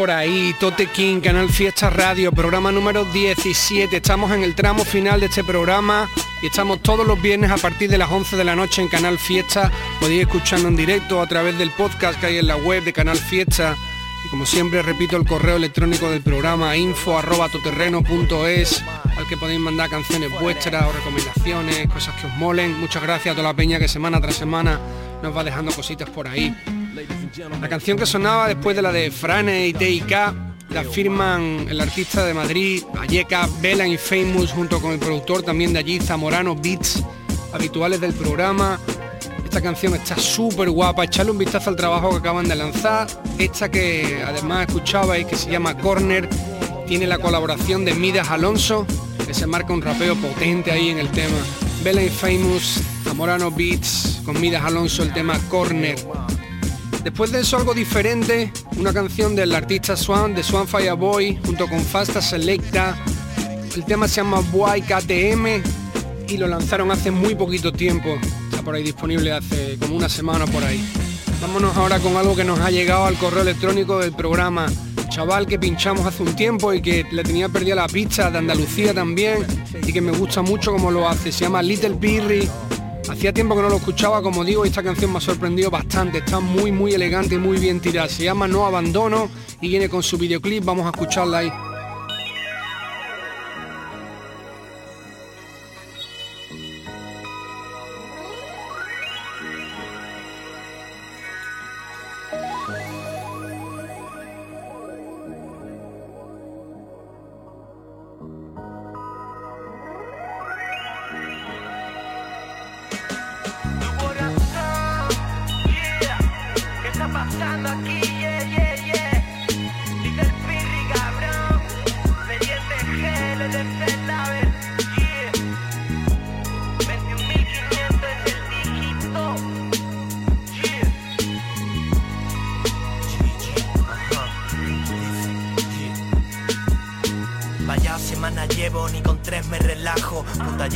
por ahí? Tote King, Canal Fiesta Radio, programa número 17. Estamos en el tramo final de este programa y estamos todos los viernes a partir de las 11 de la noche en Canal Fiesta. Podéis escucharnos en directo a través del podcast que hay en la web de Canal Fiesta. Y como siempre repito el correo electrónico del programa info arroba toterreno.es al que podéis mandar canciones vuestras o recomendaciones, cosas que os molen. Muchas gracias a toda la peña que semana tras semana nos va dejando cositas por ahí. La canción que sonaba después de la de Frane y TIK la firman el artista de Madrid, Valleca, Bella y Famous, junto con el productor también de allí, Zamorano Beats, habituales del programa. Esta canción está súper guapa, echarle un vistazo al trabajo que acaban de lanzar. Esta que además escuchabais, que se llama Corner, tiene la colaboración de Midas Alonso, que se marca un rapeo potente ahí en el tema. Bella y Famous, Zamorano Beats, con Midas Alonso, el tema Corner. Después de eso algo diferente, una canción del artista Swan, de Swan Fireboy, junto con Fasta Selecta. El tema se llama Boy KTM y lo lanzaron hace muy poquito tiempo. Está por ahí disponible hace como una semana por ahí. Vámonos ahora con algo que nos ha llegado al correo electrónico del programa. Chaval que pinchamos hace un tiempo y que le tenía perdida la pizza de Andalucía también y que me gusta mucho como lo hace. Se llama Little Pirri Hacía tiempo que no lo escuchaba, como digo, esta canción me ha sorprendido bastante. Está muy, muy elegante muy bien tirada. Se llama No Abandono y viene con su videoclip. Vamos a escucharla ahí. した時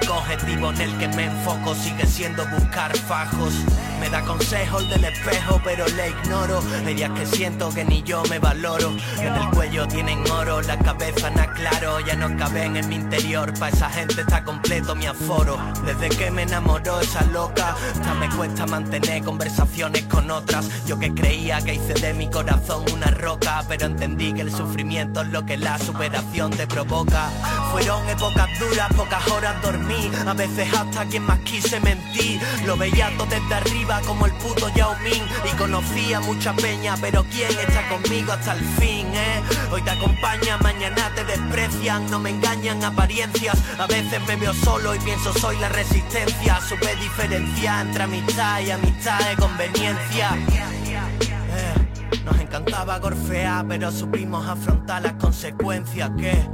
único objetivo en el que me enfoco Sigue siendo buscar fajos me da consejos del espejo, pero le ignoro. Hay que siento que ni yo me valoro. En el cuello tienen oro, la cabeza no claro. Ya no caben en mi interior, pa' esa gente está completo mi aforo. Desde que me enamoró esa loca, hasta me cuesta mantener conversaciones con otras. Yo que creía que hice de mi corazón una roca, pero entendí que el sufrimiento es lo que la superación te provoca. Fueron épocas duras, pocas horas A veces hasta quien más quise mentir. Lo veía todo desde arriba como el puto Yao Ming. Y conocía mucha peña, pero ¿quién está conmigo hasta el fin, eh? Hoy te acompaña, mañana te desprecian. No me engañan apariencias. A veces me veo solo y pienso soy la resistencia. Supe diferenciar entre amistad y amistad de conveniencia. Eh, Nos encantaba gorfear, pero supimos afrontar las consecuencias que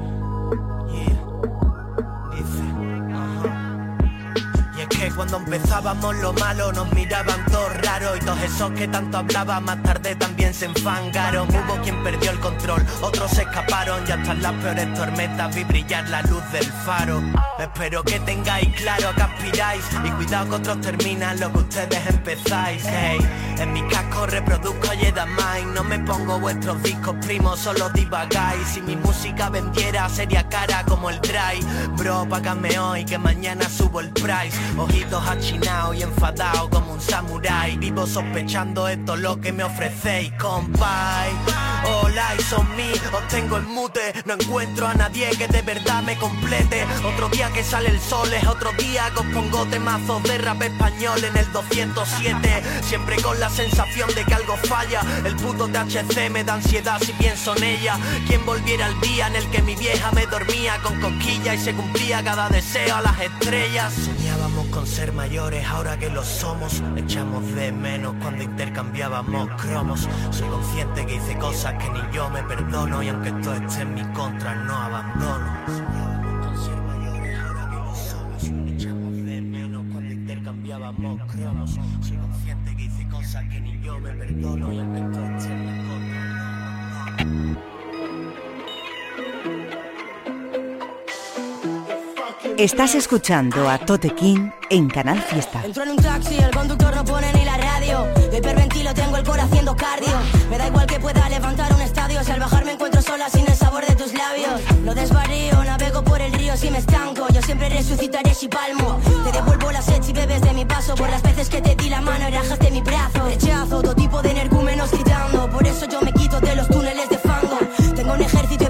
cuando empezábamos lo malo nos miraban todos raros y todos esos que tanto hablaban más tarde también se enfangaron. Hubo quien perdió el control, otros se escaparon y hasta en las peores tormentas vi brillar la luz del faro. Espero que tengáis claro que aspiráis y cuidado que otros terminan lo que ustedes empezáis. En mi casco reproduzco Mind, no me pongo vuestros discos primos, solo divagáis. Si mi música vendiera sería cara como el dry. Bro, págame hoy que mañana subo el price. Achinados y enfadados como un samurái. Vivo sospechando esto lo que me ofrecéis, compay. Hola y son mí, os tengo en mute. No encuentro a nadie que de verdad me complete. Otro día que sale el sol es otro día que os pongo temazos de rap español en el 207 Siempre con la sensación de que algo falla. El puto THC me da ansiedad si pienso en ella. Quien volviera al día en el que mi vieja me dormía con cosquilla Y se cumplía cada deseo a las estrellas. Soñábamos con ser mayores ahora que lo somos. Echamos de menos cuando intercambiábamos cromos. Soy consciente que hice cosas que ni yo me perdono y aunque esto esté en mi contra no abandono. Soy consciente que hice cosas que ni yo me perdono y el coche me Estás escuchando a Tote King en Canal Fiesta. Entro en un taxi, el conductor no pone ni la radio. Yo hiperventilo, tengo el corazón haciendo cardio. Me da igual que pueda levantar un estadio. Si al bajar me encuentro sola sin el sabor de tus labios. No desvarío, navego por el río si me estanco. Yo siempre resucitaré si palmo. Te devuelvo la sed si bebes de mi paso. Por las veces que te di la mano y rajaste mi brazo. Rechazo todo tipo de energúmenos gritando. Por eso yo me quito de los túneles de fango. Tengo un ejército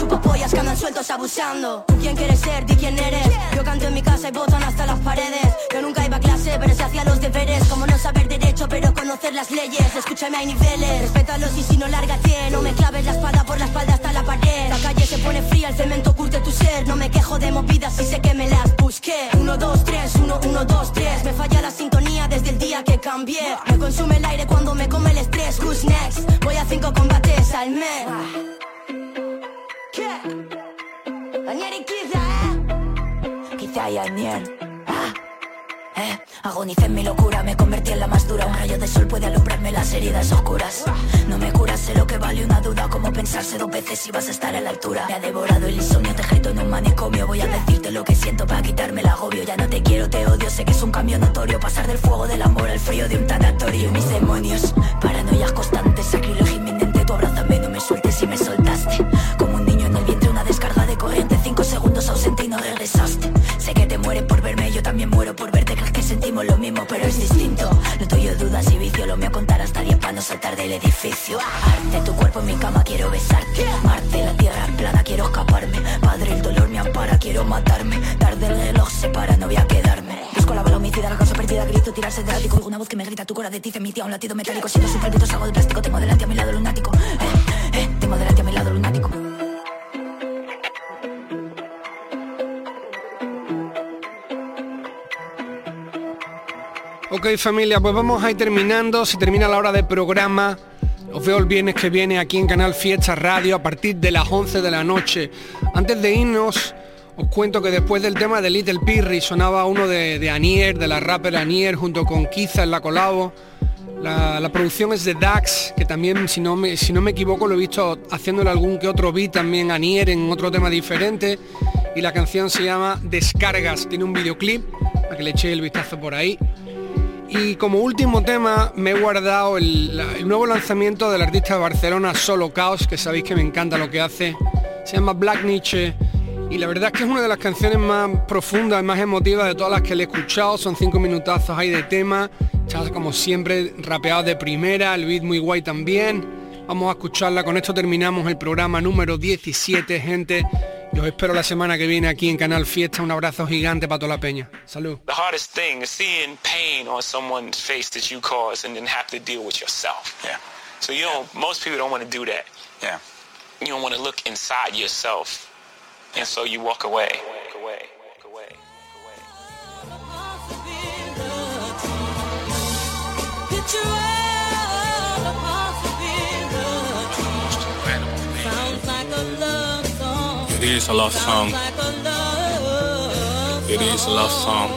chupapollas que andan sueltos abusando. ¿Tú quién quieres ser? Di quién eres. Yo canto en mi casa y botan hasta las paredes. Yo nunca iba a clase, pero se hacía los deberes. Como no saber derecho, pero conocer las leyes. Escúchame, hay niveles. Respétalos y si no, lárgate. No me claves la espada por la espalda hasta la pared. La calle se pone fría, el cemento curte tu ser. No me quejo de movidas y sé que me las busqué. Uno, dos, tres, uno, uno, dos, tres. Me falla la sintonía desde el día que cambié. Me consume el aire cuando me come el estrés. Who's next? Voy a cinco combates al mes. Daniel quizá. Quizá y Daniel. Ah. Eh, en mi locura, me convertí en la más dura. Un rayo de sol puede alumbrarme las heridas oscuras. No me curas, sé lo que vale una duda Como pensarse dos veces si vas a estar a la altura. Me ha devorado el insomnio, te grito en un manicomio. Voy a decirte lo que siento para quitarme el agobio. Ya no te quiero, te odio, sé que es un cambio notorio. Pasar del fuego del amor al frío de un tanatorio. Mis demonios, paranoias constantes, sacrilegio inminente. Tu abrázame, no me sueltes y me soltaste no Sé que te mueres por verme, yo también muero por verte. Crees que sentimos lo mismo, pero es distinto. Lo tuyo dudas y vicio, lo mío contar hasta diez para no saltar del edificio. Arte, tu cuerpo en mi cama, quiero besarte. Marte, la tierra es plana, quiero escaparme. Padre, el dolor me ampara, quiero matarme. Tarde el reloj se para, no voy a quedarme. Busco la bala homicida, la causa perdida, grito, tirarse del ático. Una voz que me grita, tu cora de ti, emitía un latido metálico. Siento sus palpitos, algo de plástico, tengo delante a mi lado lunático. Eh, eh, Tengo delante a mi lado lunático Ok familia, pues vamos a ir terminando, se termina la hora de programa. Os veo el viernes que viene aquí en Canal Fiesta Radio a partir de las 11 de la noche. Antes de irnos, os cuento que después del tema de Little Pirri sonaba uno de, Anier, de la rapper Anier, junto con Kiza en la colabo. La, producción es de Dax, que también, si no, me, si no me equivoco, lo he visto haciéndole algún que otro beat también Anier en otro tema diferente. Y la canción se llama Descargas, tiene un videoclip, para que le eche el vistazo por ahí. Y como último tema me he guardado el, nuevo lanzamiento del artista de Barcelona Solo Chaos, que sabéis que me encanta lo que hace. Se llama Black Nietzsche. Y la verdad es que es una de las canciones más profundas, más emotivas de todas las que le he escuchado. Son cinco minutazos ahí de tema. Chas, como siempre, rapeados de primera, el beat muy guay también. Vamos a escucharla. Con esto terminamos el programa número 17, gente. Y os espero la semana que viene aquí en Canal Fiesta. Un abrazo gigante para toda la peña. Salud. The hardest thing is seeing pain on someone's face that you caused and then have to deal with yourself. Yeah. So you don't, most people don't want to do that. Yeah. You don't want to look inside yourself. And so you. Walk away. Walk away. Is a love song. It is a love song.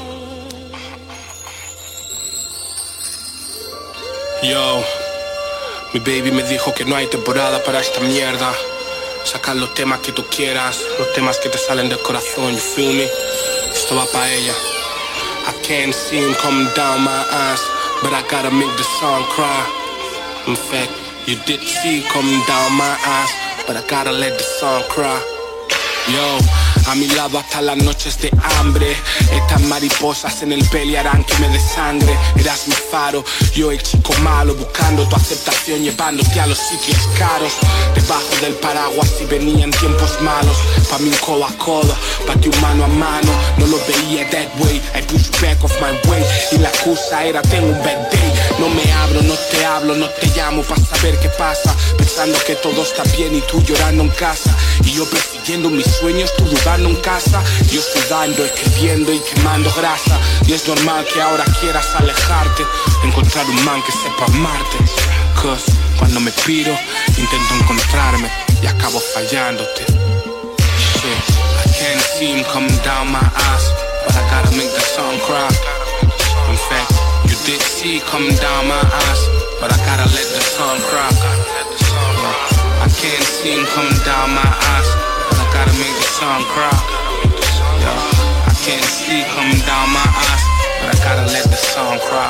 Yo, mi baby me dijo que no hay temporada para esta mierda. Sacar los temas que tú quieras, los temas que te salen del corazón, you feel me? Esto va pa' ella. I can't see him coming down my eyes, but I gotta make the song cry. In fact, you did see it coming down my eyes, but I gotta let the song cry. Yo, a mi lado hasta las noches de hambre. Estas mariposas en el peli harán que me desangre. Eras mi faro, yo el chico malo Buscando tu aceptación, llevándote a los sitios caros. Debajo del paraguas si venían tiempos malos. Pa' mí un codo a codo, pa' ti un mano a mano. No lo veía that way, I push back off my way. Y la excusa era tengo un bad day No me abro, no te hablo, no te llamo Pa' saber qué pasa. Pensando que todo está bien y tú llorando en casa Y yo persiguiendo mis sueños, tú dudando en casa. Yo sudando, escribiendo y quemando grasa. Y es normal que ahora quieras alejarte Encontrar un man que sepa amarte. Cause cuando me piro, intento encontrarme Y acabo fallándote. Shit, I can't see him coming down my ass But I gotta make the song cry. In fact, you did see coming down my eyes, but I gotta let the sun cry. I can't see him coming down my eyes, I gotta make the sun cry. Yeah. I can't see coming down my eyes, but I gotta let the sun cry.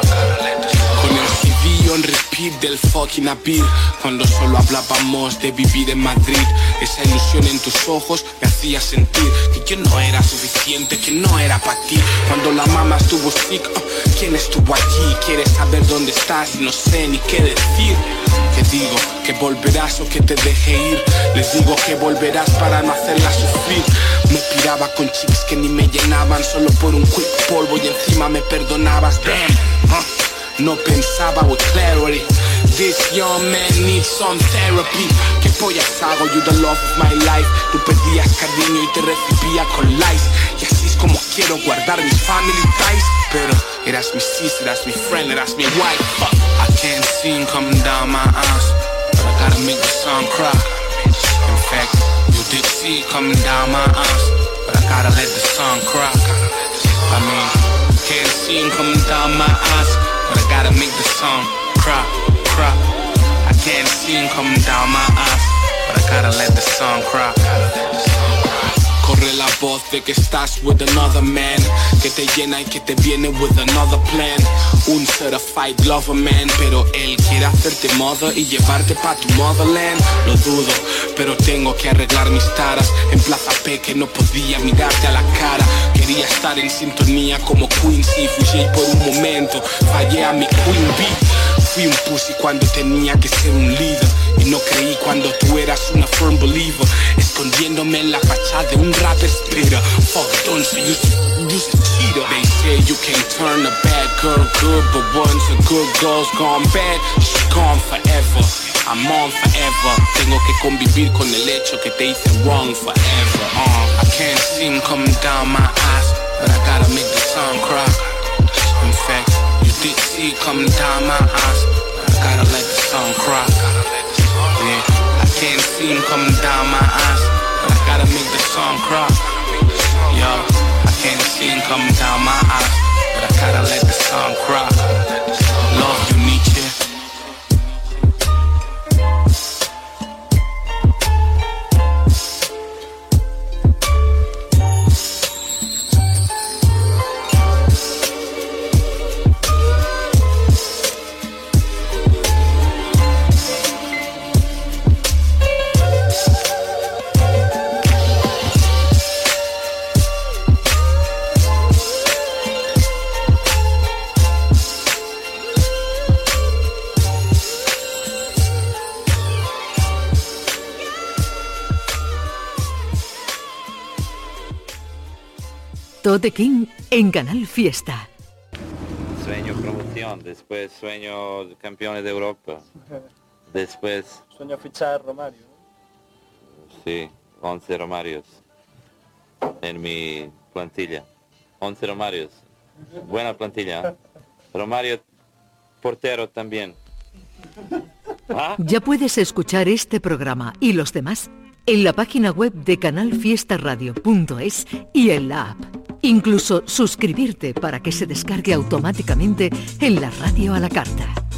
Con CD on repeat del fucking appeal Cuando solo hablábamos de vivir en Madrid Esa ilusión en tus ojos me hacía sentir Que yo no era suficiente, que no era para ti Cuando la mamá estuvo sick, oh, ¿quién estuvo allí? ¿Quieres saber dónde estás? No sé ni qué decir Que digo que volverás o que te deje ir Les digo que volverás para no hacerla sufrir Me piraba con chicks que ni me llenaban Solo por un quick polvo y encima me perdonabas Damn. No pensaba with clarity. This young man needs some therapy. ¿Qué pollas hago? You the love of my life? Tú pedías cariño y te recibía con lies Y así es como quiero guardar mis family ties. Pero eras mi sis, eras mi friend, eras mi wife. Fuck. I can't him coming down my eyes But I gotta make the sun cry. In fact, you did see coming down my eyes But I gotta let the sun cry. I mean, can't see him coming down my eyes but I gotta make the song cry, cry. I can't see him coming down my eyes, but I gotta let the song cry. Corre la voz de que estás with another man. Que te llena y que te viene with another plan. Un certified lover man Pero él quiere hacerte mother y llevarte pa' tu motherland. Lo dudo, pero tengo que arreglar mis taras. En Plaza P que no podía mirarte a la cara. Quería estar en sintonía como Quincy Fui por un momento, fallé a mi Queen Bee Fui un pussy cuando tenía que ser un líder. Y no creí cuando tú eras una firm believer. Escondiéndome en la fachada de un rapper spitter Fuck, don't say you, you a cheater. They say you can turn a bad girl good But once a good girl's gone bad She's gone forever. I'm on forever. Tengo que convivir con el hecho que te hice wrong forever. Uh, I can't see him coming down my eyes But I gotta make the sun cry In fact, you did see it coming down my eyes. I gotta let the sun cry Yeah, I can't see him coming down my eyes But I gotta make the sun cry Yo, I can't see him coming down my eyes But I gotta let the sun cry Love Tote King en Canal Fiesta. Sueño promoción, después sueño campeones de Europa, después, Sueño fichar Romario. sí, 11 Romarios en mi plantilla. 11 Romarios. Buena plantilla. ¿eh? Romario portero también. ¿Ah? Ya puedes escuchar este programa y los demás en la página web de canalfiestaradio.es y en la app. Incluso suscribirte para que se descargue automáticamente en la radio a la carta.